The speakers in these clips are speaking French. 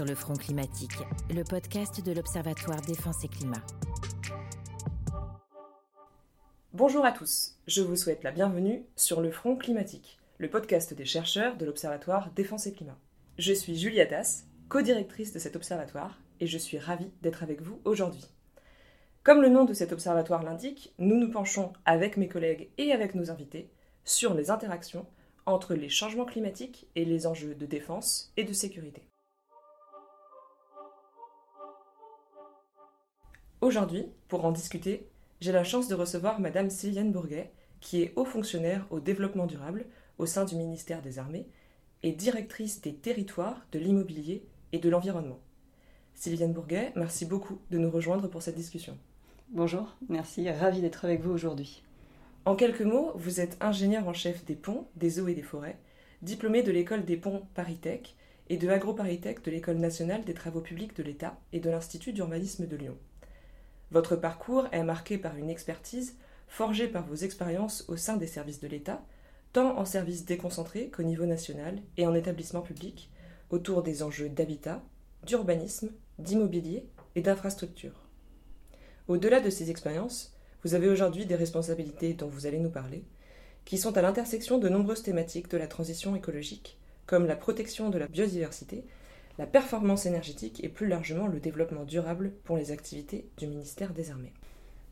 sur le front climatique, le podcast de l'Observatoire Défense et Climat. Bonjour à tous, je vous souhaite la bienvenue sur le front climatique, le podcast des chercheurs de l'Observatoire Défense et Climat. Je suis Julie Atas, co-directrice de cet observatoire, et je suis ravie d'être avec vous aujourd'hui. Comme le nom de cet observatoire l'indique, nous nous penchons avec mes collègues et avec nos invités sur les interactions entre les changements climatiques et les enjeux de défense et de sécurité. Aujourd'hui, pour en discuter, j'ai la chance de recevoir Madame Sylviane Bourguet, qui est haut fonctionnaire au développement durable au sein du ministère des Armées et directrice des territoires, de l'immobilier et de l'environnement. Sylviane Bourguet, merci beaucoup de nous rejoindre pour cette discussion. Bonjour, merci, ravi d'être avec vous aujourd'hui. En quelques mots, vous êtes ingénieur en chef des ponts, des eaux et des forêts, diplômé de l'école des ponts ParisTech et de AgroParisTech de l'École nationale des travaux publics de l'État et de l'Institut d'urbanisme de Lyon. Votre parcours est marqué par une expertise forgée par vos expériences au sein des services de l'État, tant en services déconcentrés qu'au niveau national et en établissements publics, autour des enjeux d'habitat, d'urbanisme, d'immobilier et d'infrastructure. Au-delà de ces expériences, vous avez aujourd'hui des responsabilités dont vous allez nous parler, qui sont à l'intersection de nombreuses thématiques de la transition écologique, comme la protection de la biodiversité, la performance énergétique et plus largement le développement durable pour les activités du ministère des Armées.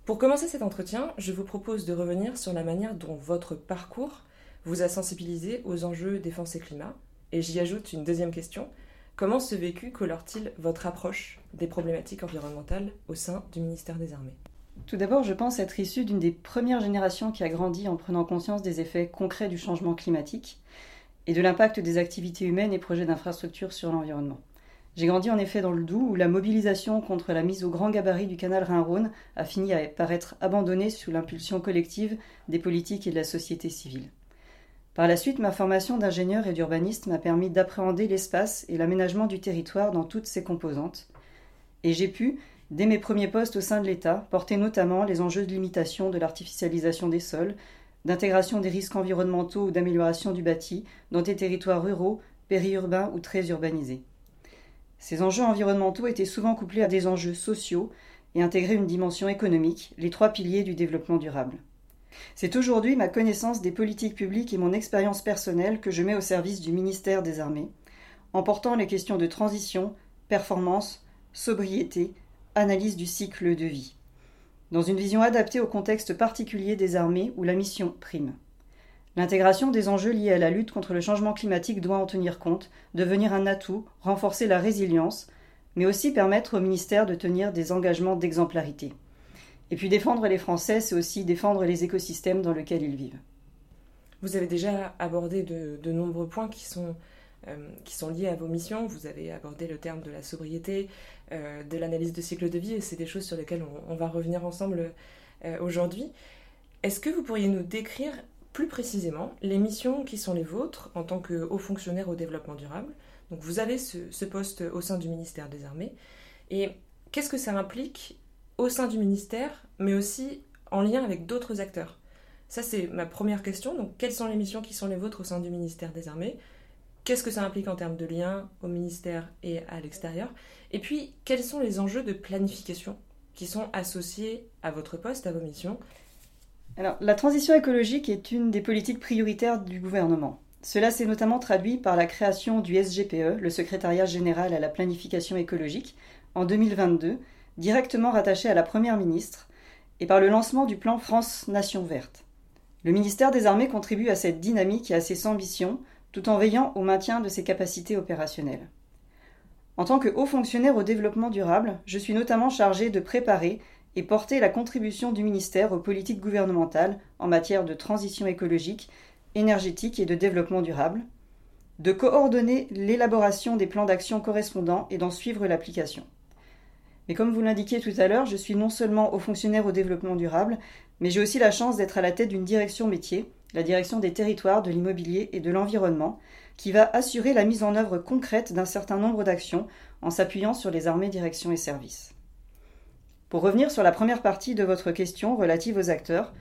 Pour commencer cet entretien, je vous propose de revenir sur la manière dont votre parcours vous a sensibilisé aux enjeux défense et climat, et j'y ajoute une deuxième question. Comment ce vécu colore-t-il votre approche des problématiques environnementales au sein du ministère des Armées? Tout d'abord, je pense être issue d'une des premières générations qui a grandi en prenant conscience des effets concrets du changement climatique et de l'impact des activités humaines et projets d'infrastructure sur l'environnement. J'ai grandi en effet dans le Doubs où la mobilisation contre la mise au grand gabarit du canal Rhin-Rhône a fini par être abandonnée sous l'impulsion collective des politiques et de la société civile. Par la suite, ma formation d'ingénieur et d'urbaniste m'a permis d'appréhender l'espace et l'aménagement du territoire dans toutes ses composantes. Et j'ai pu, Dès mes premiers postes au sein de l'État, portaient notamment les enjeux de limitation de l'artificialisation des sols, d'intégration des risques environnementaux ou d'amélioration du bâti dans des territoires ruraux, périurbains ou très urbanisés. Ces enjeux environnementaux étaient souvent couplés à des enjeux sociaux et intégraient une dimension économique, les trois piliers du développement durable. C'est aujourd'hui ma connaissance des politiques publiques et mon expérience personnelle que je mets au service du ministère des Armées, en portant les questions de transition, performance, sobriété, analyse du cycle de vie, dans une vision adaptée au contexte particulier des armées où la mission prime. L'intégration des enjeux liés à la lutte contre le changement climatique doit en tenir compte, devenir un atout, renforcer la résilience, mais aussi permettre au ministère de tenir des engagements d'exemplarité. Et puis défendre les Français, c'est aussi défendre les écosystèmes dans lesquels ils vivent. Vous avez déjà abordé de, nombreux points qui sont, qui sont liés à vos missions. Vous avez abordé le terme de la sobriété, euh, de l'analyse de cycle de vie, et c'est des choses sur lesquelles on, va revenir ensemble euh, aujourd'hui. Est-ce que vous pourriez nous décrire plus précisément les missions qui sont les vôtres en tant que haut fonctionnaire au développement durable? Donc vous avez ce, poste au sein du ministère des Armées, et qu'est-ce que ça implique au sein du ministère, mais aussi en lien avec d'autres acteurs? Ça, c'est ma première question. Donc, quelles sont les missions qui sont les vôtres au sein du ministère des Armées? Qu'est-ce que ça implique en termes de lien au ministère et à l'extérieur Et puis, quels sont les enjeux de planification qui sont associés à votre poste, à vos missions? Alors, la transition écologique est une des politiques prioritaires du gouvernement. Cela s'est notamment traduit par la création du SGPE, le Secrétariat général à la planification écologique, en 2022, directement rattaché à la Première ministre, et par le lancement du plan France Nation Verte. Le ministère des Armées contribue à cette dynamique et à ces ambitions tout en veillant au maintien de ses capacités opérationnelles. En tant que haut fonctionnaire au développement durable, je suis notamment chargé de préparer et porter la contribution du ministère aux politiques gouvernementales en matière de transition écologique, énergétique et de développement durable, de coordonner l'élaboration des plans d'action correspondants et d'en suivre l'application. Mais comme vous l'indiquiez tout à l'heure, je suis non seulement haut fonctionnaire au développement durable, mais j'ai aussi la chance d'être à la tête d'une direction métier la direction des territoires, de l'immobilier et de l'environnement, qui va assurer la mise en œuvre concrète d'un certain nombre d'actions en s'appuyant sur les armées, directions et services. Pour revenir sur la première partie de votre question relative aux acteurs,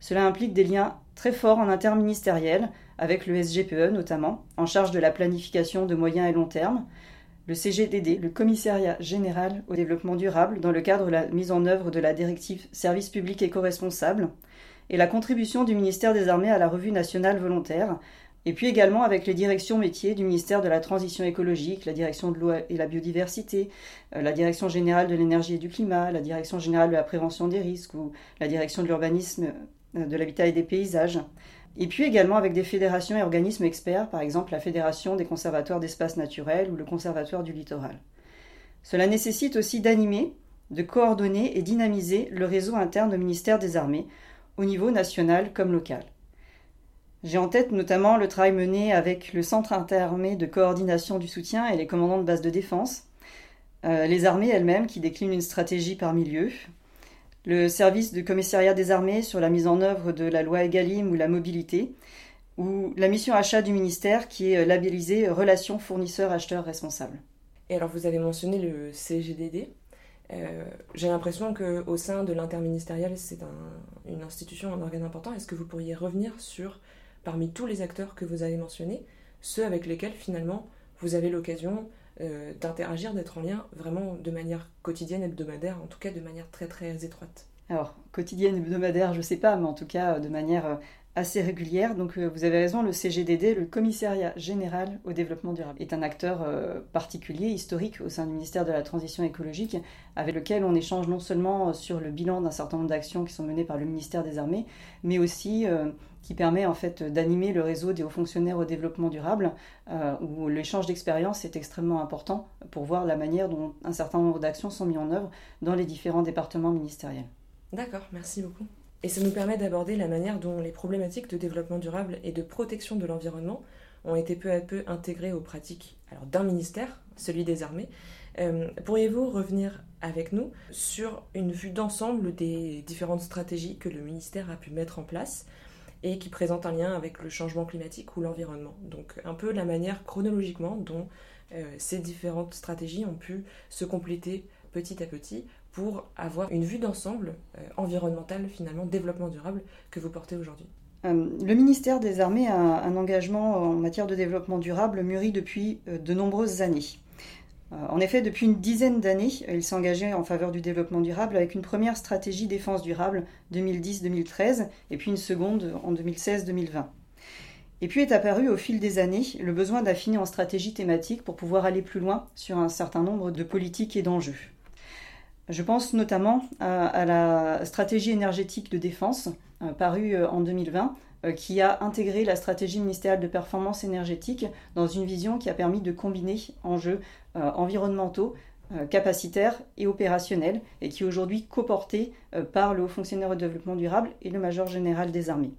cela implique des liens très forts en interministériel, avec le SGPE notamment, en charge de la planification de moyen et long terme, le CGDD, le Commissariat général au développement durable, dans le cadre de la mise en œuvre de la directive Service public éco-responsable, et la contribution du ministère des Armées à la revue nationale volontaire, et puis également avec les directions métiers du ministère de la Transition écologique, la direction de l'eau et la biodiversité, euh, la direction générale de l'énergie et du climat, la direction générale de la prévention des risques ou la direction de l'urbanisme, euh, de l'habitat et des paysages. Et puis également avec des fédérations et organismes experts, par exemple la Fédération des conservatoires d'espaces naturels ou le Conservatoire du littoral. Cela nécessite aussi d'animer, de coordonner et dynamiser le réseau interne au ministère des Armées, au niveau national comme local. J'ai en tête notamment le travail mené avec le Centre interarmé de coordination du soutien et les commandants de base de défense, euh, les armées elles-mêmes qui déclinent une stratégie par milieu, le service de commissariat des armées sur la mise en œuvre de la loi EGalim ou la mobilité, ou la mission achat du ministère qui est labellisée Relations fournisseurs-acheteurs responsables. Et alors vous avez mentionné le CGDD. Euh, j'ai l'impression qu'au sein de l'interministériel, c'est une institution, un organe important. Est-ce que vous pourriez revenir sur parmi tous les acteurs que vous avez mentionnés, ceux avec lesquels finalement vous avez l'occasion euh, d'interagir, d'être en lien vraiment de manière quotidienne, hebdomadaire, en tout cas de manière très très étroite? Alors, quotidienne, hebdomadaire, je ne sais pas, mais en tout cas de manière euh, assez régulière. Donc vous avez raison, le CGDD, le Commissariat général au développement durable, est un acteur particulier, historique au sein du ministère de la Transition écologique, avec lequel on échange non seulement sur le bilan d'un certain nombre d'actions qui sont menées par le ministère des Armées, mais aussi qui permet en fait d'animer le réseau des hauts fonctionnaires au développement durable, euh, où l'échange d'expérience est extrêmement important pour voir la manière dont un certain nombre d'actions sont mises en œuvre dans les différents départements ministériels. D'accord, merci beaucoup. Et ça nous permet d'aborder la manière dont les problématiques de développement durable et de protection de l'environnement ont été peu à peu intégrées aux pratiques d'un ministère, celui des armées. Euh, pourriez-vous revenir avec nous sur une vue d'ensemble des différentes stratégies que le ministère a pu mettre en place et qui présente un lien avec le changement climatique ou l'environnement? Donc un peu la manière chronologiquement dont euh, ces différentes stratégies ont pu se compléter petit à petit pour avoir une vue d'ensemble euh, environnementale finalement, développement durable que vous portez aujourd'hui. Euh, le ministère des Armées a un engagement en matière de développement durable mûri depuis de nombreuses années. Euh, en effet, depuis une dizaine d'années, il s'est engagé en faveur du développement durable avec une première stratégie défense durable 2010-2013 et puis une seconde en 2016-2020. Et puis est apparu au fil des années le besoin d'affiner en stratégie thématique pour pouvoir aller plus loin sur un certain nombre de politiques et d'enjeux. Je pense notamment à, la stratégie énergétique de défense euh, parue euh, en 2020 euh, qui a intégré la stratégie ministérielle de performance énergétique dans une vision qui a permis de combiner enjeux environnementaux, capacitaires et opérationnels, et qui est aujourd'hui coporté par le haut fonctionnaire au développement durable et le major général des armées.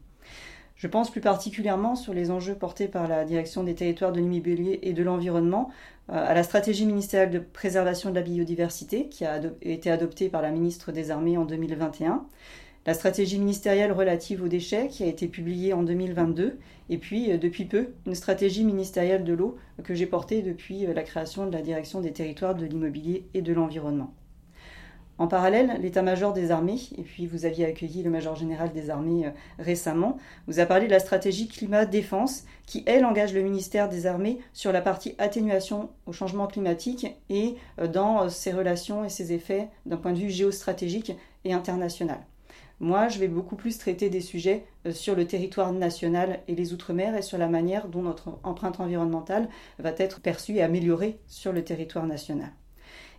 Je pense plus particulièrement sur les enjeux portés par la direction des territoires de l'immobilier et de l'environnement, à la stratégie ministérielle de préservation de la biodiversité qui a été adoptée par la ministre des Armées en 2021, la stratégie ministérielle relative aux déchets qui a été publiée en 2022, et puis euh, depuis peu une stratégie ministérielle de l'eau que j'ai portée depuis euh, la création de la direction des territoires de l'immobilier et de l'environnement. En parallèle, l'état-major des armées, et puis vous aviez accueilli le major général des armées euh, récemment, vous a parlé de la stratégie climat-défense qui, elle, engage le ministère des armées sur la partie atténuation au changement climatique et dans ses relations et ses effets d'un point de vue géostratégique et international. Moi, je vais beaucoup plus traiter des sujets euh, sur le territoire national et les Outre-mer et sur la manière dont notre empreinte environnementale va être perçue et améliorée sur le territoire national.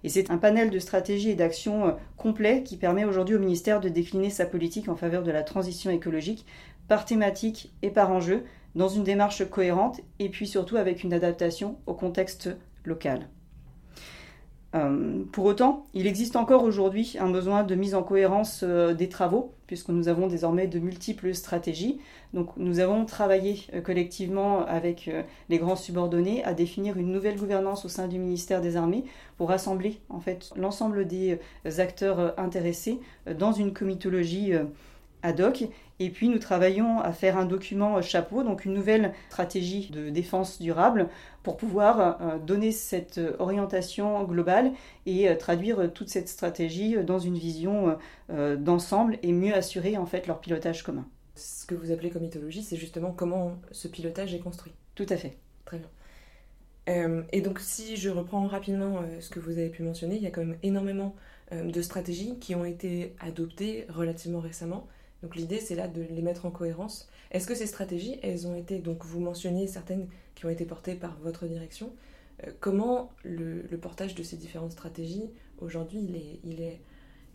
Et c'est un panel de stratégies et d'actions euh, complet qui permet aujourd'hui au ministère de décliner sa politique en faveur de la transition écologique par thématique et par enjeu, dans une démarche cohérente et puis surtout avec une adaptation au contexte local. Euh, pour autant, il existe encore aujourd'hui un besoin de mise en cohérence euh, des travaux, puisque nous avons désormais de multiples stratégies. Donc nous avons travaillé euh, collectivement avec les grands subordonnés à définir une nouvelle gouvernance au sein du ministère des Armées pour rassembler en fait l'ensemble des acteurs intéressés dans une comitologie ad hoc. Et puis nous travaillons à faire un document chapeau, donc une nouvelle stratégie de défense durable pour pouvoir euh, donner cette orientation globale et euh, traduire toute cette stratégie dans une vision euh, d'ensemble et mieux assurer en fait leur pilotage commun. Ce que vous appelez comitologie, c'est justement comment ce pilotage est construit. Tout à fait. Très bien. et donc si je reprends rapidement ce que vous avez pu mentionner, il y a quand même énormément de stratégies qui ont été adoptées relativement récemment. Donc l'idée c'est là de les mettre en cohérence. Est-ce que ces stratégies, elles ont été, donc vous mentionniez certaines qui ont été portées par votre direction, comment le, portage de ces différentes stratégies aujourd'hui il est, il, est,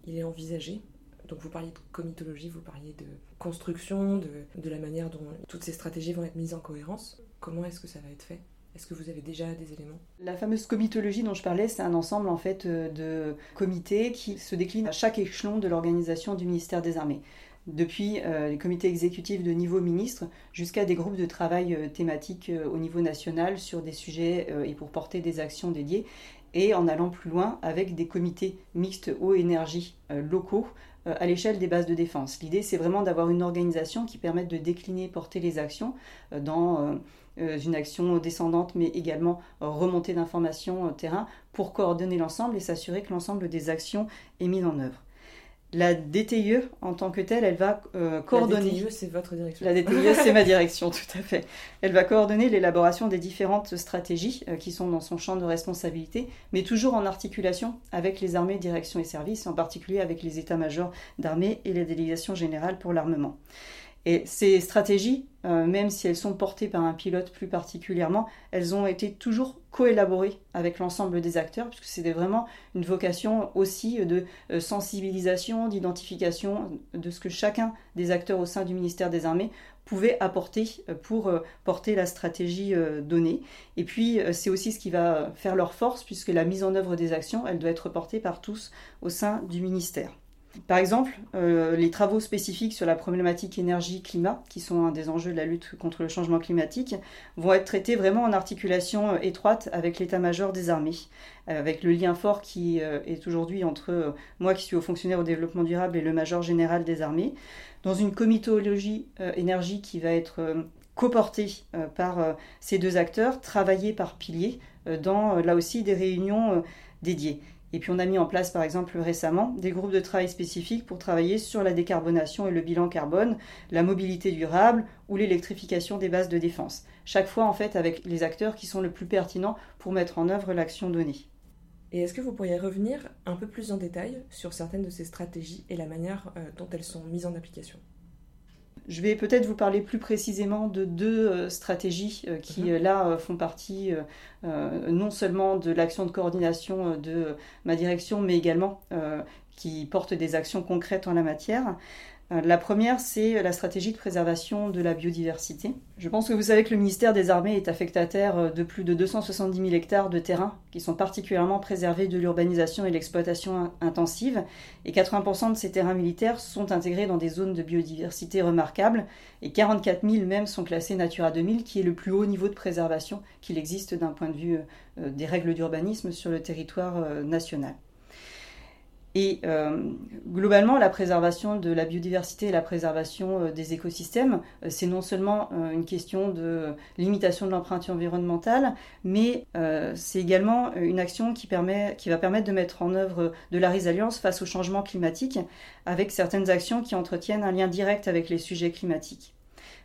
il est envisagé? Donc vous parliez de comitologie, vous parliez de construction, de, la manière dont toutes ces stratégies vont être mises en cohérence. Comment est-ce que ça va être fait? Est-ce que vous avez déjà des éléments? La fameuse comitologie dont je parlais, c'est un ensemble en fait euh, de comités qui se déclinent à chaque échelon de l'organisation du ministère des Armées. Depuis euh, les comités exécutifs de niveau ministre jusqu'à des groupes de travail euh, thématiques au niveau national sur des sujets et pour porter des actions dédiées et en allant plus loin avec des comités mixtes eau énergie locaux euh, à l'échelle des bases de défense. L'idée, c'est vraiment d'avoir une organisation qui permette de décliner, porter les actions euh, dans euh, une action descendante, mais également remontée d'informations terrain pour coordonner l'ensemble et s'assurer que l'ensemble des actions est mis en œuvre. La DTIE, en tant que telle, elle va euh, coordonner. La DTIE, c'est votre direction. La DTIE, c'est ma direction, tout à fait. Elle va coordonner l'élaboration des différentes stratégies euh, qui sont dans son champ de responsabilité, mais toujours en articulation avec les armées, directions et services, en particulier avec les états-majors d'armée et les délégations générales pour l'armement. Et ces stratégies, euh, même si elles sont portées par un pilote plus particulièrement, elles ont été toujours coélaborées avec l'ensemble des acteurs, puisque c'était vraiment une vocation aussi de euh, sensibilisation, d'identification de ce que chacun des acteurs au sein du ministère des Armées pouvait apporter euh, pour porter la stratégie donnée. Et puis, c'est aussi ce qui va faire leur force, puisque la mise en œuvre des actions, elle doit être portée par tous au sein du ministère. Par exemple, euh, les travaux spécifiques sur la problématique énergie-climat, qui sont un des enjeux de la lutte contre le changement climatique, vont être traités vraiment en articulation euh, étroite avec l'état-major des armées, euh, avec le lien fort qui est aujourd'hui entre moi qui suis au fonctionnaire au développement durable et le major général des armées, dans une comitologie énergie qui va être coportée par ces deux acteurs, travaillée par piliers, dans là aussi des réunions dédiées. Et puis on a mis en place par exemple récemment des groupes de travail spécifiques pour travailler sur la décarbonation et le bilan carbone, la mobilité durable ou l'électrification des bases de défense. Chaque fois en fait avec les acteurs qui sont le plus pertinents pour mettre en œuvre l'action donnée. Et est-ce que vous pourriez revenir un peu plus en détail sur certaines de ces stratégies et la manière euh, dont elles sont mises en application? Je vais peut-être vous parler plus précisément de deux euh, stratégies euh, qui, mhm. là, euh, font partie non seulement de l'action de coordination de ma direction, mais également qui portent des actions concrètes en la matière. Euh, la première, c'est la stratégie de préservation de la biodiversité. Je pense que vous savez que le ministère des Armées est affectataire euh, de plus de 270 000 hectares de terrain qui sont particulièrement préservés de l'urbanisation et l'exploitation intensive. Et 80% de ces terrains militaires sont intégrés dans des zones de biodiversité remarquables. Et 44 000 même sont classés Natura 2000, qui est le plus haut niveau de préservation qu'il existe d'un point de vue euh, des règles d'urbanisme sur le territoire national. Et euh, globalement, la préservation de la biodiversité et la préservation euh, des écosystèmes, euh, c'est non seulement une question de limitation de l'empreinte environnementale, mais c'est également une action qui, permet, qui va permettre de mettre en œuvre de la résilience face au changement climatique, avec certaines actions qui entretiennent un lien direct avec les sujets climatiques.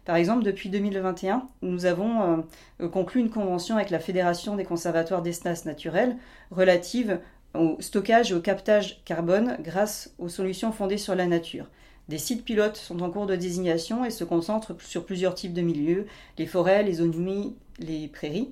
Par exemple, depuis 2021, nous avons conclu une convention avec la Fédération des conservatoires d'espaces naturels relative au stockage et au captage carbone grâce aux solutions fondées sur la nature. Des sites pilotes sont en cours de désignation et se concentrent sur plusieurs types de milieux, les forêts, les zones humides, les prairies.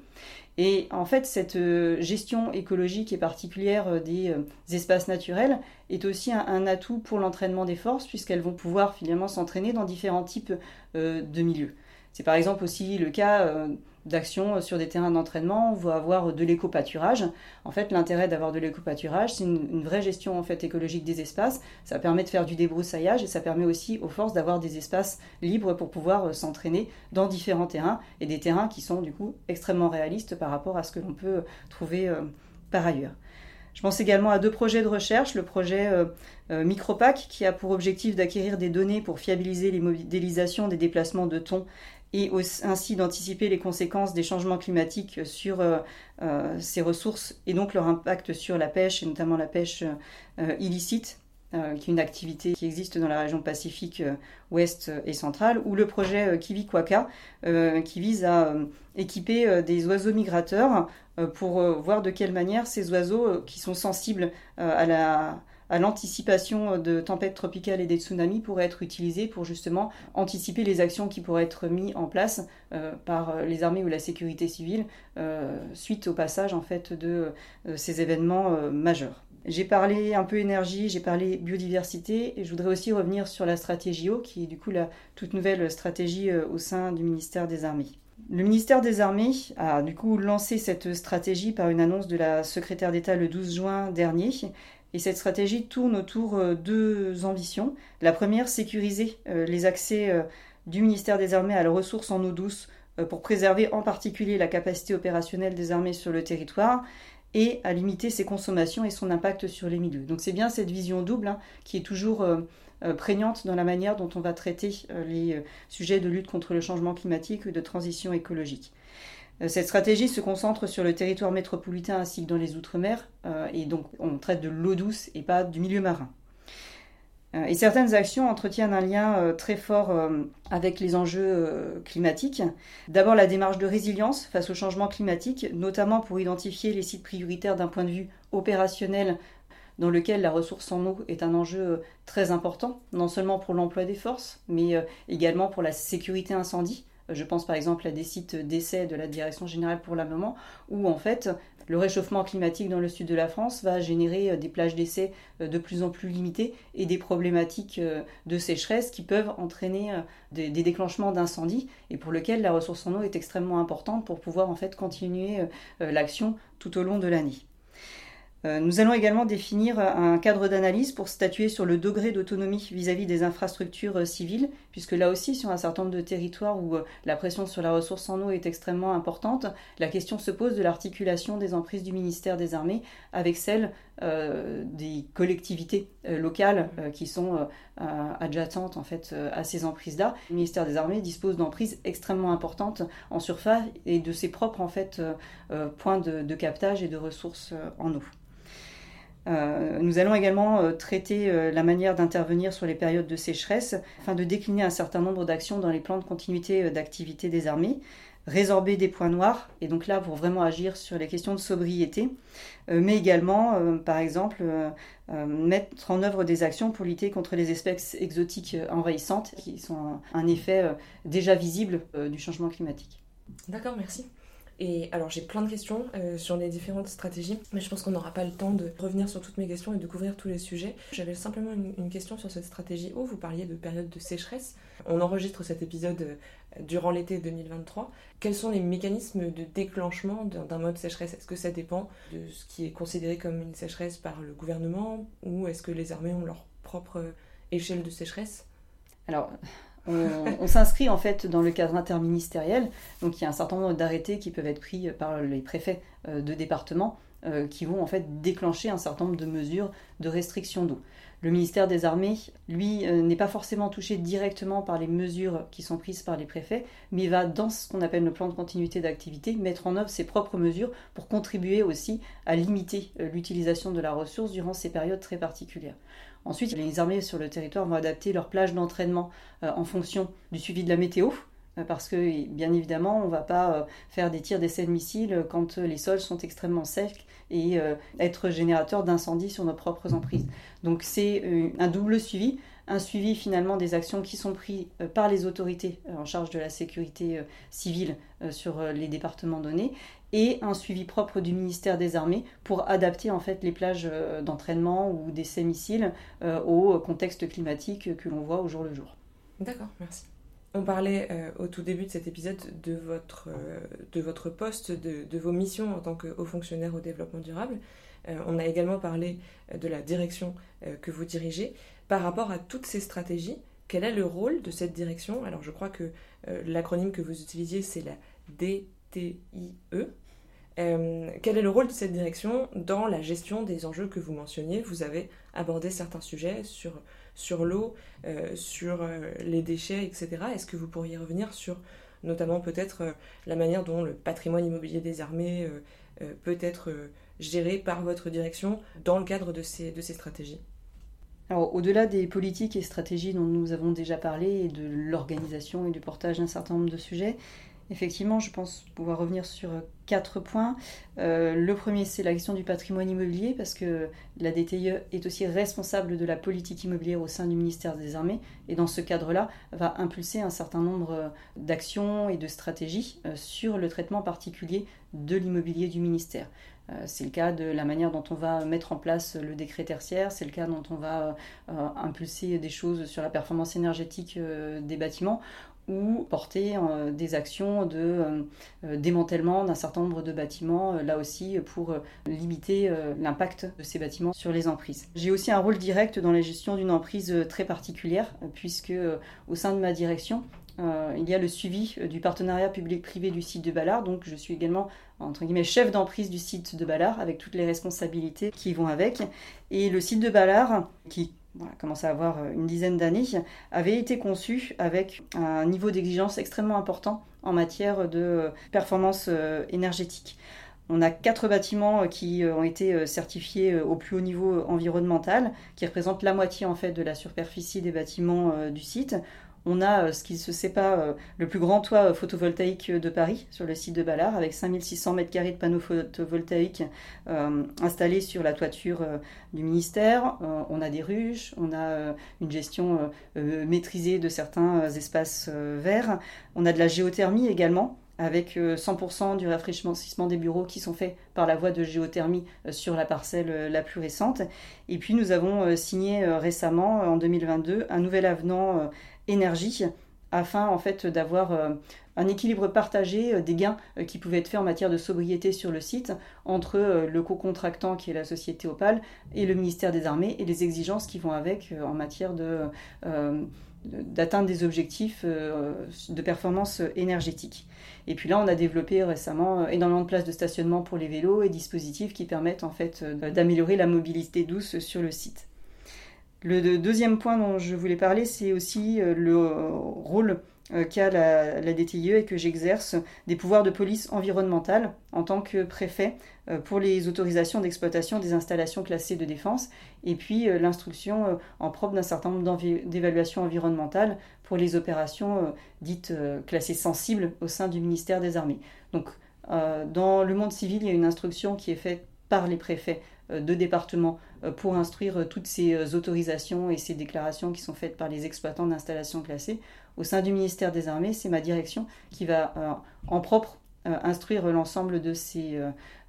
Et en fait, cette euh, gestion écologique et particulière euh, des euh, espaces naturels est aussi un, atout pour l'entraînement des forces, puisqu'elles vont pouvoir finalement s'entraîner dans différents types de milieux. C'est par exemple aussi le cas d'action sur des terrains d'entraînement, on va avoir de l'éco-pâturage. En fait, l'intérêt d'avoir de l'éco-pâturage, c'est une, vraie gestion en fait écologique des espaces. Ça permet de faire du débroussaillage et ça permet aussi aux forces d'avoir des espaces libres pour pouvoir euh, s'entraîner dans différents terrains et des terrains qui sont du coup extrêmement réalistes par rapport à ce que l'on peut trouver euh, par ailleurs. Je pense également à deux projets de recherche. Le projet euh, Micropac, qui a pour objectif d'acquérir des données pour fiabiliser les modélisations des déplacements de thon et ainsi d'anticiper les conséquences des changements climatiques sur euh, euh, ces ressources et donc leur impact sur la pêche et notamment la pêche euh, illicite qui est une activité qui existe dans la région Pacifique ouest et centrale, ou le projet Kiwi-Kwaka, qui vise à équiper des oiseaux migrateurs pour voir de quelle manière ces oiseaux qui sont sensibles à la à l'anticipation de tempêtes tropicales et des tsunamis pourrait être utilisé pour justement anticiper les actions qui pourraient être mises en place euh, par les armées ou la sécurité civile euh, suite au passage en fait de euh, ces événements majeurs. J'ai parlé un peu énergie, j'ai parlé biodiversité et je voudrais aussi revenir sur la stratégie eau qui est du coup la toute nouvelle stratégie au sein du ministère des Armées. Le ministère des Armées a du coup lancé cette stratégie par une annonce de la secrétaire d'État le 12 juin dernier et cette stratégie tourne autour de euh, deux ambitions. La première, sécuriser euh, les accès euh, du ministère des Armées à la ressource en eau douce pour préserver en particulier la capacité opérationnelle des armées sur le territoire et à limiter ses consommations et son impact sur les milieux. Donc c'est bien cette vision double hein, qui est toujours prégnante dans la manière dont on va traiter les sujets de lutte contre le changement climatique ou de transition écologique. Euh, cette stratégie se concentre sur le territoire métropolitain ainsi que dans les Outre-mer, euh, et donc on traite de l'eau douce et pas du milieu marin. Euh, et certaines actions entretiennent un lien très fort avec les enjeux climatiques. D'abord la démarche de résilience face au changement climatique, notamment pour identifier les sites prioritaires d'un point de vue opérationnel dans lequel la ressource en eau est un enjeu très important, non seulement pour l'emploi des forces, mais également pour la sécurité incendie. Je pense par exemple à des sites d'essai de la Direction générale pour l'armement, où en fait le réchauffement climatique dans le sud de la France va générer euh, des plages d'essai euh, de plus en plus limitées et des problématiques euh, de sécheresse qui peuvent entraîner des déclenchements d'incendies et pour lesquels la ressource en eau est extrêmement importante pour pouvoir en fait continuer l'action tout au long de l'année. Euh, nous allons également définir un cadre d'analyse pour statuer sur le degré d'autonomie vis-à-vis des infrastructures euh, civiles, puisque là aussi, sur un certain nombre de territoires où euh, la pression sur la ressource en eau est extrêmement importante, la question se pose de l'articulation des emprises du ministère des Armées avec celle des collectivités locales qui sont adjacentes en fait à ces emprises-là. Le ministère des Armées dispose d'emprises extrêmement importantes en surface et de ses propres en fait points de captage et de ressources en eau. Euh, nous allons également euh, traiter euh, la manière d'intervenir sur les périodes de sécheresse afin de décliner un certain nombre d'actions dans les plans de continuité d'activité des armées, résorber des points noirs, et donc là pour vraiment agir sur les questions de sobriété, mais également, par exemple, mettre en œuvre des actions pour lutter contre les espèces exotiques envahissantes qui sont un effet déjà visible du changement climatique. D'accord, merci. Et alors j'ai plein de questions euh, sur les différentes stratégies, mais je pense qu'on n'aura pas le temps de revenir sur toutes mes questions et de couvrir tous les sujets. J'avais simplement une, question sur cette stratégie où vous parliez de période de sécheresse. On enregistre cet épisode euh, durant l'été 2023. Quels sont les mécanismes de déclenchement d'un mode sécheresse? Est-ce que ça dépend de ce qui est considéré comme une sécheresse par le gouvernement ou est-ce que les armées ont leur propre échelle de sécheresse? Alors, on, s'inscrit en fait dans le cadre interministériel. Donc il y a un certain nombre d'arrêtés qui peuvent être pris par les préfets euh, de département euh, qui vont en fait déclencher un certain nombre de mesures de restriction d'eau. Le ministère des Armées, lui, euh, n'est pas forcément touché directement par les mesures qui sont prises par les préfets, mais va, dans ce qu'on appelle le plan de continuité d'activité, mettre en œuvre ses propres mesures pour contribuer aussi à limiter l'utilisation de la ressource durant ces périodes très particulières. Ensuite, les armées sur le territoire vont adapter leur plage d'entraînement euh, en fonction du suivi de la météo, euh, parce que bien évidemment, on ne va pas euh, faire des tirs d'essais de missiles quand les sols sont extrêmement secs et être générateur d'incendies sur nos propres emprises. Donc c'est un double suivi un suivi finalement des actions qui sont prises par les autorités en charge de la sécurité civile sur les départements donnés et un suivi propre du ministère des Armées pour adapter en fait les plages d'entraînement ou des missiles au contexte climatique que l'on voit au jour le jour. D'accord, merci. On parlait au tout début de cet épisode de votre, de votre poste, de, de, vos missions en tant que haut fonctionnaire au développement durable. on a également parlé de la direction que vous dirigez par rapport à toutes ces stratégies, quel est le rôle de cette direction Alors je crois que euh, l'acronyme que vous utilisiez, c'est la DTIE. Euh, quel est le rôle de cette direction dans la gestion des enjeux que vous mentionniez? Vous avez abordé certains sujets sur, sur l'eau, euh, sur les déchets, etc. Est-ce que vous pourriez revenir sur notamment peut-être la manière dont le patrimoine immobilier des armées peut être géré par votre direction dans le cadre de ces, de ces stratégies? Alors, au-delà des politiques et stratégies dont nous avons déjà parlé et de l'organisation et du portage d'un certain nombre de sujets, effectivement, je pense pouvoir revenir sur quatre points. Euh, le premier, c'est la question du patrimoine immobilier, parce que la DTIE est aussi responsable de la politique immobilière au sein du ministère des Armées, et dans ce cadre-là, va impulser un certain nombre d'actions et de stratégies euh, sur le traitement particulier de l'immobilier du ministère. Euh, c'est le cas de la manière dont on va mettre en place le décret tertiaire, c'est le cas dont on va euh, impulser des choses sur la performance énergétique euh, des bâtiments ou porter des actions de démantèlement d'un certain nombre de bâtiments, là aussi pour limiter l'impact de ces bâtiments sur les emprises. J'ai aussi un rôle direct dans la gestion d'une emprise très particulière, puisque au sein de ma direction, euh, il y a le suivi euh, du partenariat public-privé du site de Ballard. Donc, je suis également, entre guillemets, chef d'emprise du site de Ballard, avec toutes les responsabilités qui vont avec. Et le site de Ballard, qui commence à avoir euh, une dizaine d'années, avait été conçu avec un niveau d'exigence extrêmement important en matière de performance énergétique. On a quatre bâtiments qui ont été certifiés au plus haut niveau environnemental, qui représentent la moitié en fait de la superficie des bâtiments du site. On a euh, ce qui se pas, euh, le plus grand toit euh, photovoltaïque de Paris, sur le site de Ballard, avec 5600 m2 de panneaux photovoltaïques installés sur la toiture du ministère. on a des ruches, on a une gestion maîtrisée de certains espaces verts. On a de la géothermie également avec 100% du rafraîchissement des bureaux qui sont faits par la voie de géothermie sur la parcelle la plus récente. Et puis nous avons signé récemment, en 2022, un nouvel avenant énergie afin en fait d'avoir euh, un équilibre partagé euh, des gains euh, qui pouvaient être faits en matière de sobriété sur le site entre le co-contractant qui est la société Opal et le ministère des Armées et les exigences qui vont avec en matière de d'atteindre des objectifs de performance énergétique. Et puis là, on a développé récemment énormément de places de stationnement pour les vélos et dispositifs qui permettent en fait d'améliorer la mobilité douce sur le site. Le deuxième point dont je voulais parler, c'est aussi euh, le rôle euh, qu'a la, DTIE et que j'exerce des pouvoirs de police environnementale en tant que préfet euh, pour les autorisations d'exploitation des installations classées de défense et puis l'instruction en propre d'un certain nombre d'évaluations environnementales pour les opérations dites classées sensibles au sein du ministère des Armées. Donc dans le monde civil, il y a une instruction qui est faite par les préfets euh, de départements euh, pour instruire euh, toutes ces autorisations et ces déclarations qui sont faites par les exploitants d'installations classées. Au sein du ministère des Armées, c'est ma direction qui va en propre instruire l'ensemble de ces,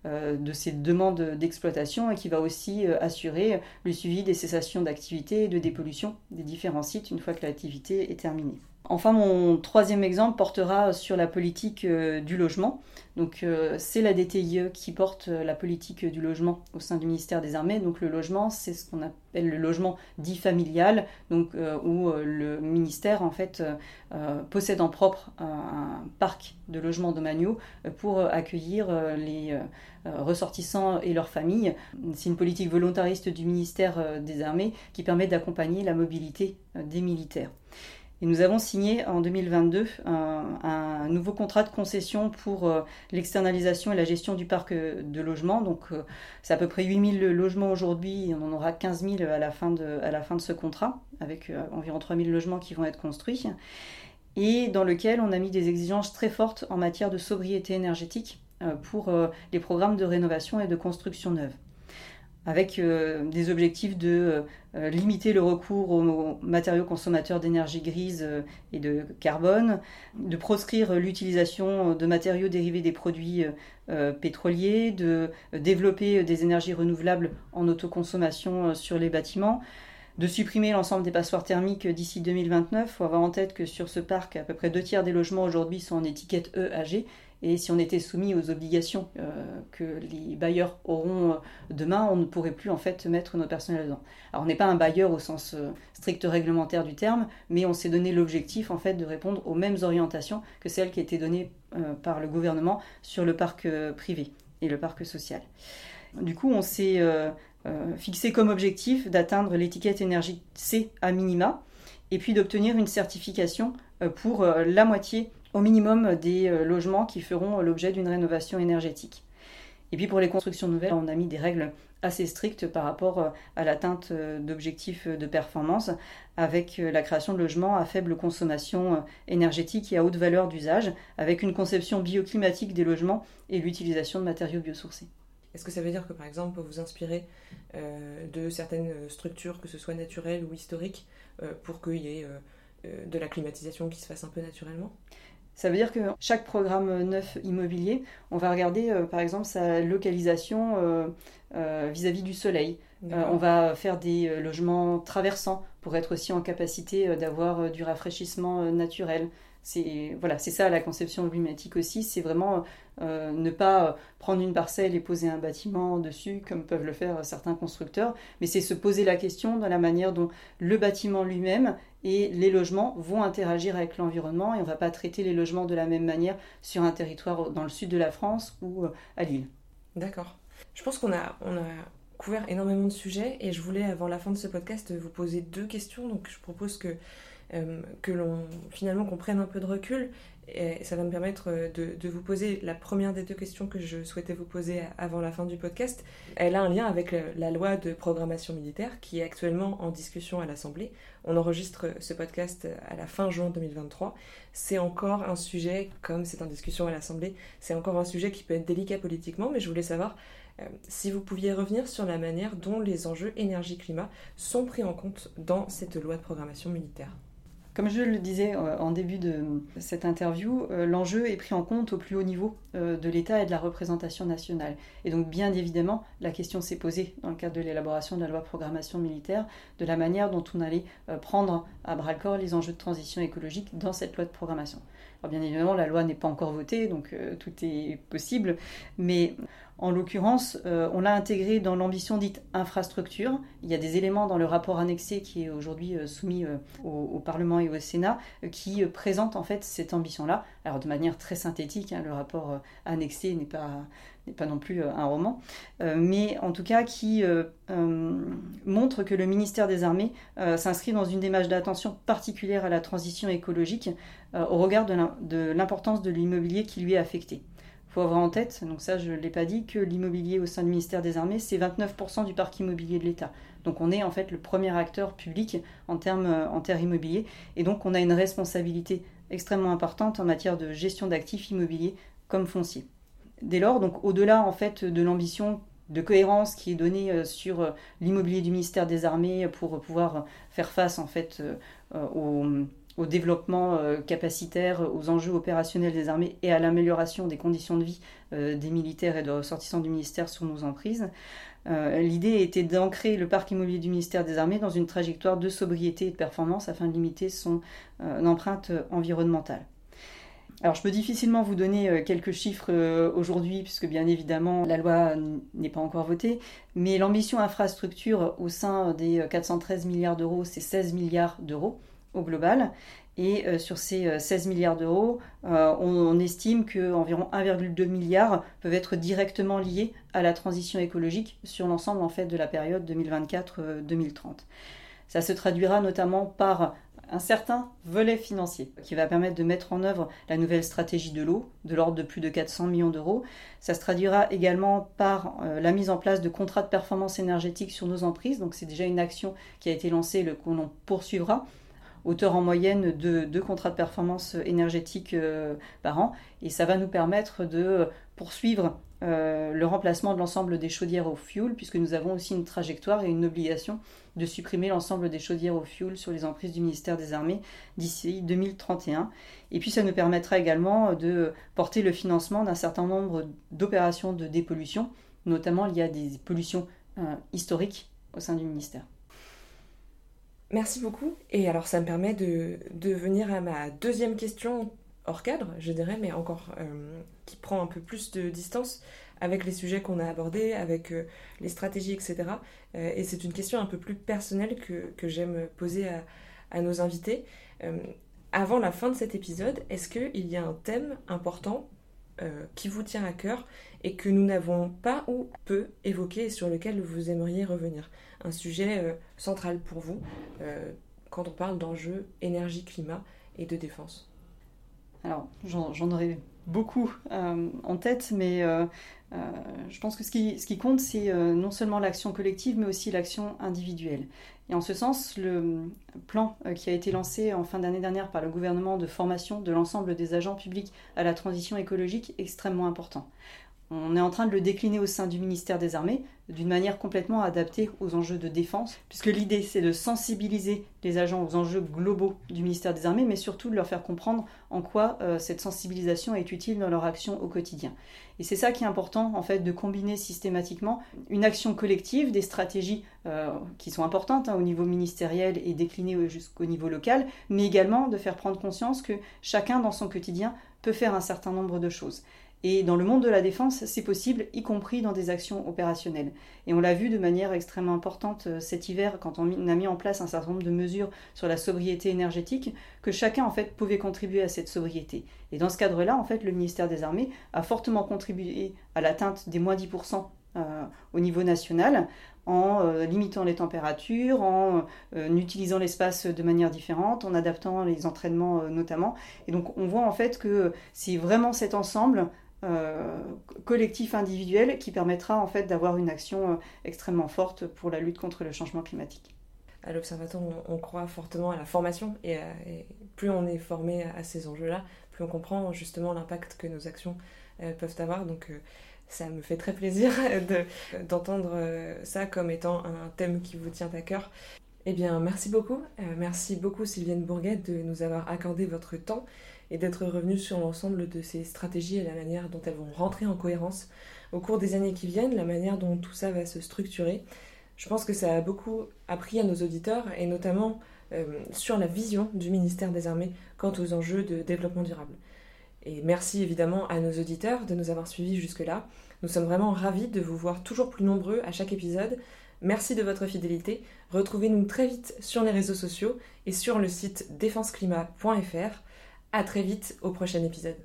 de ces demandes d'exploitation et qui va aussi assurer le suivi des cessations d'activité et de dépollution des différents sites une fois que l'activité est terminée. Enfin, mon troisième exemple portera sur la politique euh, du logement. Donc, euh, c'est la DTIE qui porte euh, la politique du logement au sein du ministère des Armées. Donc, le logement, c'est ce qu'on appelle le logement dit familial, donc où le ministère en fait possède en propre un parc de logements domaniaux pour accueillir les ressortissants et leurs familles. C'est une politique volontariste du ministère des Armées qui permet d'accompagner la mobilité des militaires. Et nous avons signé en 2022 un, nouveau contrat de concession pour euh, l'externalisation et la gestion du parc euh, de logements. Donc euh, c'est à peu près 8000 logements aujourd'hui on en aura 15 000 à la fin de, à la fin de ce contrat, avec environ 3000 logements qui vont être construits. Et dans lequel on a mis des exigences très fortes en matière de sobriété énergétique pour les programmes de rénovation et de construction neuve avec euh, des objectifs de euh, limiter le recours aux matériaux consommateurs d'énergie grise euh, et de carbone, de proscrire l'utilisation de matériaux dérivés des produits pétroliers, de développer des énergies renouvelables en autoconsommation sur les bâtiments, de supprimer l'ensemble des passoires thermiques d'ici 2029. Il faut avoir en tête que sur ce parc, à peu près deux tiers des logements aujourd'hui sont en étiquette EAG et si on était soumis aux obligations euh, que les bailleurs auront euh, demain, on ne pourrait plus en fait mettre nos personnels dedans. Alors on n'est pas un bailleur au sens euh, strict réglementaire du terme, mais on s'est donné l'objectif en fait de répondre aux mêmes orientations que celles qui étaient données par le gouvernement sur le parc privé et le parc social. Du coup, on s'est fixé comme objectif d'atteindre l'étiquette énergie C à minima et puis d'obtenir une certification pour la moitié au minimum des euh, logements qui feront l'objet d'une rénovation énergétique. Et puis pour les constructions nouvelles, on a mis des règles assez strictes par rapport euh, à l'atteinte euh, d'objectifs de performance, avec la création de logements à faible consommation énergétique et à haute valeur d'usage, avec une conception bioclimatique des logements et l'utilisation de matériaux biosourcés. Est-ce que ça veut dire que par exemple vous inspirez de certaines structures, que ce soit naturelles ou historiques, pour qu'il y ait de la climatisation qui se fasse un peu naturellement? Ça veut dire que chaque programme neuf immobilier, on va regarder euh, par exemple sa localisation euh, euh, vis-à-vis du soleil. on va faire des logements traversants pour être aussi en capacité d'avoir du rafraîchissement naturel. C'est voilà, c'est ça la conception climatique aussi, c'est vraiment euh, ne pas prendre une parcelle et poser un bâtiment dessus comme peuvent le faire certains constructeurs, mais c'est se poser la question dans la manière dont le bâtiment lui-même et les logements vont interagir avec l'environnement et on ne va pas traiter les logements de la même manière sur un territoire dans le sud de la France ou euh, à Lille. D'accord. Je pense qu'on a, on a couvert énormément de sujets et je voulais avant la fin de ce podcast vous poser deux questions. Donc je propose que euh, que l'on finalement qu'on prenne un peu de recul et ça va me permettre euh, de, vous poser la première des deux questions que je souhaitais vous poser avant la fin du podcast. Elle a un lien avec la loi de programmation militaire qui est actuellement en discussion à l'Assemblée. On enregistre ce podcast à la fin juin 2023. C'est encore un sujet, comme c'est en discussion à l'Assemblée, c'est encore un sujet qui peut être délicat politiquement, mais je voulais savoir euh, si vous pouviez revenir sur la manière dont les enjeux énergie-climat sont pris en compte dans cette loi de programmation militaire. Comme je le disais euh, en début de cette interview, euh, l'enjeu est pris en compte au plus haut niveau euh, de l'État et de la représentation nationale. Et donc bien évidemment, la question s'est posée dans le cadre de l'élaboration de la loi programmation militaire de la manière dont on allait prendre à bras-le-corps les enjeux de transition écologique dans cette loi de programmation. Alors bien évidemment, la loi n'est pas encore votée, donc tout est possible, mais en l'occurrence, euh, on l'a intégré dans l'ambition dite infrastructure. Il y a des éléments dans le rapport annexé qui est aujourd'hui euh, soumis euh, au, Parlement et au Sénat qui présentent en fait cette ambition-là. Alors de manière très synthétique, hein, le rapport annexé n'est pas n'est pas non plus un roman, mais en tout cas qui montre que le ministère des Armées s'inscrit dans une démarche d'attention particulière à la transition écologique au regard de l'importance de l'immobilier qui lui est affecté avoir en tête, donc ça je ne l'ai pas dit, que l'immobilier au sein du ministère des Armées, c'est 29% du parc immobilier de l'État. Donc on est en fait le premier acteur public en termes en terres immobiliers. Et donc on a une responsabilité extrêmement importante en matière de gestion d'actifs immobiliers comme fonciers. Dès lors, donc au-delà en fait de l'ambition de cohérence qui est donnée euh, sur euh, l'immobilier du ministère des Armées pour pouvoir faire face en fait euh, aux au développement euh, capacitaire, aux enjeux opérationnels des armées et à l'amélioration des conditions de vie euh, des militaires et de ressortissants du ministère sur nos emprises. Euh, l'idée était d'ancrer le parc immobilier du ministère des Armées dans une trajectoire de sobriété et de performance afin de limiter son empreinte environnementale. Alors je peux difficilement vous donner quelques chiffres aujourd'hui puisque bien évidemment la loi n'est pas encore votée, mais l'ambition infrastructure au sein des 413 milliards d'euros, c'est 16 milliards d'euros au global. Et euh, sur ces 16 euh, milliards d'euros, euh, on, estime qu'environ 1,2 milliard peuvent être directement liés à la transition écologique sur l'ensemble en fait de la période 2024-2030. Ça se traduira notamment par un certain volet financier qui va permettre de mettre en œuvre la nouvelle stratégie de l'eau de l'ordre de plus de 400 millions d'euros. Ça se traduira également par la mise en place de contrats de performance énergétique sur nos emprises. Donc c'est déjà une action qui a été lancée, le qu'on poursuivra hauteur en moyenne de deux contrats de performance énergétique euh, par an. Et ça va nous permettre de poursuivre euh, le remplacement de l'ensemble des chaudières au fioul, puisque nous avons aussi une trajectoire et une obligation de supprimer l'ensemble des chaudières au fioul sur les emprises du ministère des Armées d'ici 2031. Et puis ça nous permettra également de porter le financement d'un certain nombre d'opérations de dépollution, notamment y a des pollutions euh, historiques au sein du ministère. Merci beaucoup. Et alors ça me permet de, venir à ma deuxième question hors cadre, je dirais, mais encore euh, qui prend un peu plus de distance avec les sujets qu'on a abordés, avec euh, les stratégies, etc. Euh, et c'est une question un peu plus personnelle que, j'aime poser à, à, nos invités. avant la fin de cet épisode, est-ce qu'il y a un thème important qui vous tient à cœur et que nous n'avons pas ou peu évoqué et sur lequel vous aimeriez revenir. Un sujet euh, central pour vous euh, quand on parle d'enjeux énergie, climat et de défense. Alors, j'en aurais beaucoup en tête, mais je pense que ce qui, ce qui compte, c'est non seulement l'action collective, mais aussi l'action individuelle. Et en ce sens, le plan qui a été lancé en fin d'année dernière par le gouvernement de formation de l'ensemble des agents publics à la transition écologique est extrêmement important. On est en train de le décliner au sein du ministère des Armées d'une manière complètement adaptée aux enjeux de défense, puisque l'idée c'est de sensibiliser les agents aux enjeux globaux du ministère des Armées, mais surtout de leur faire comprendre en quoi euh, cette sensibilisation est utile dans leur action au quotidien. Et c'est ça qui est important, en fait, de combiner systématiquement une action collective, des stratégies euh, qui sont importantes hein, au niveau ministériel et déclinées jusqu'au niveau local, mais également de faire prendre conscience que chacun dans son quotidien peut faire un certain nombre de choses. Et dans le monde de la défense, c'est possible, y compris dans des actions opérationnelles. Et on l'a vu de manière extrêmement importante euh, cet hiver, quand on a mis en place un certain nombre de mesures sur la sobriété énergétique, que chacun en fait pouvait contribuer à cette sobriété. Et dans ce cadre-là, en fait, le ministère des Armées a fortement contribué à l'atteinte des moins 10% euh, au niveau national en euh, limitant les températures, en utilisant l'espace de manière différente, en adaptant les entraînements notamment. Et donc on voit en fait que c'est vraiment cet ensemble collectif individuel qui permettra en fait d'avoir une action euh, extrêmement forte pour la lutte contre le changement climatique. À l'Observatoire, on, croit fortement à la formation et, plus on est formé à, ces enjeux-là, plus on comprend justement l'impact que nos actions euh, peuvent avoir. Donc ça me fait très plaisir d'entendre ça comme étant un thème qui vous tient à cœur. Eh bien, merci beaucoup. merci beaucoup Sylviane Bourguet de nous avoir accordé votre temps et d'être revenu sur l'ensemble de ces stratégies et la manière dont elles vont rentrer en cohérence au cours des années qui viennent, la manière dont tout ça va se structurer. Je pense que ça a beaucoup appris à nos auditeurs et notamment euh, sur la vision du ministère des Armées quant aux enjeux de développement durable. Et merci évidemment à nos auditeurs de nous avoir suivis jusque-là. Nous sommes vraiment ravis de vous voir toujours plus nombreux à chaque épisode. Merci de votre fidélité. Retrouvez-nous très vite sur les réseaux sociaux et sur le site défenseclimat.fr. À très vite au prochain épisode.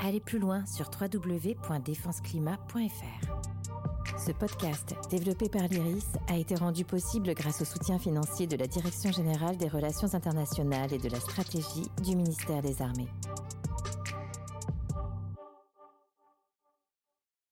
Allez plus loin sur www.défenseclimat.fr. Ce podcast, développé par l'IRIS, a été rendu possible grâce au soutien financier de la Direction générale des relations internationales et de la stratégie du ministère des Armées.